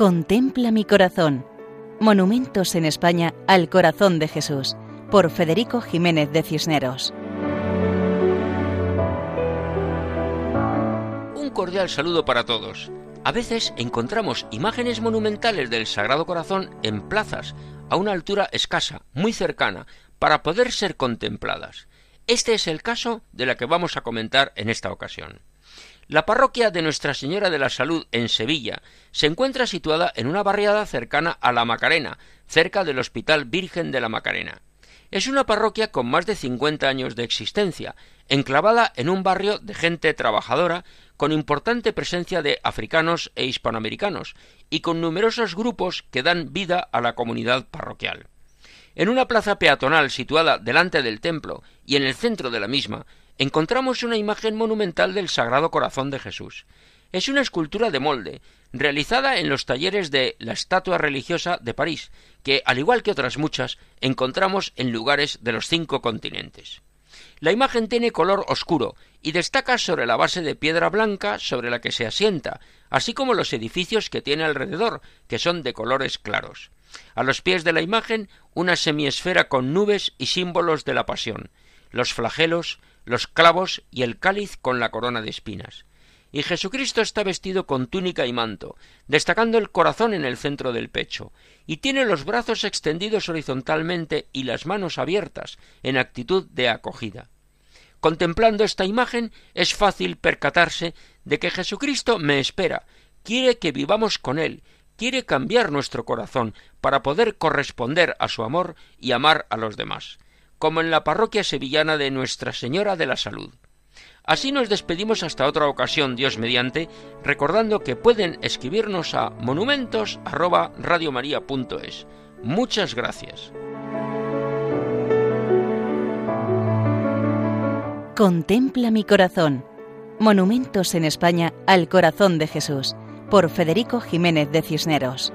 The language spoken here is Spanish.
Contempla mi corazón. Monumentos en España al corazón de Jesús, por Federico Jiménez de Cisneros. Un cordial saludo para todos. A veces encontramos imágenes monumentales del Sagrado Corazón en plazas, a una altura escasa, muy cercana, para poder ser contempladas. Este es el caso de la que vamos a comentar en esta ocasión. La parroquia de Nuestra Señora de la Salud en Sevilla se encuentra situada en una barriada cercana a la Macarena, cerca del Hospital Virgen de la Macarena. Es una parroquia con más de 50 años de existencia, enclavada en un barrio de gente trabajadora, con importante presencia de africanos e hispanoamericanos, y con numerosos grupos que dan vida a la comunidad parroquial. En una plaza peatonal situada delante del templo y en el centro de la misma encontramos una imagen monumental del Sagrado Corazón de Jesús. Es una escultura de molde, realizada en los talleres de la estatua religiosa de París, que, al igual que otras muchas, encontramos en lugares de los cinco continentes. La imagen tiene color oscuro y destaca sobre la base de piedra blanca sobre la que se asienta, así como los edificios que tiene alrededor, que son de colores claros. A los pies de la imagen una semiesfera con nubes y símbolos de la pasión, los flagelos, los clavos y el cáliz con la corona de espinas. Y Jesucristo está vestido con túnica y manto, destacando el corazón en el centro del pecho, y tiene los brazos extendidos horizontalmente y las manos abiertas, en actitud de acogida. Contemplando esta imagen es fácil percatarse de que Jesucristo me espera, quiere que vivamos con Él, quiere cambiar nuestro corazón para poder corresponder a su amor y amar a los demás como en la parroquia sevillana de Nuestra Señora de la Salud. Así nos despedimos hasta otra ocasión, Dios mediante, recordando que pueden escribirnos a monumentos@radiomaria.es. Muchas gracias. Contempla mi corazón. Monumentos en España al corazón de Jesús, por Federico Jiménez de Cisneros.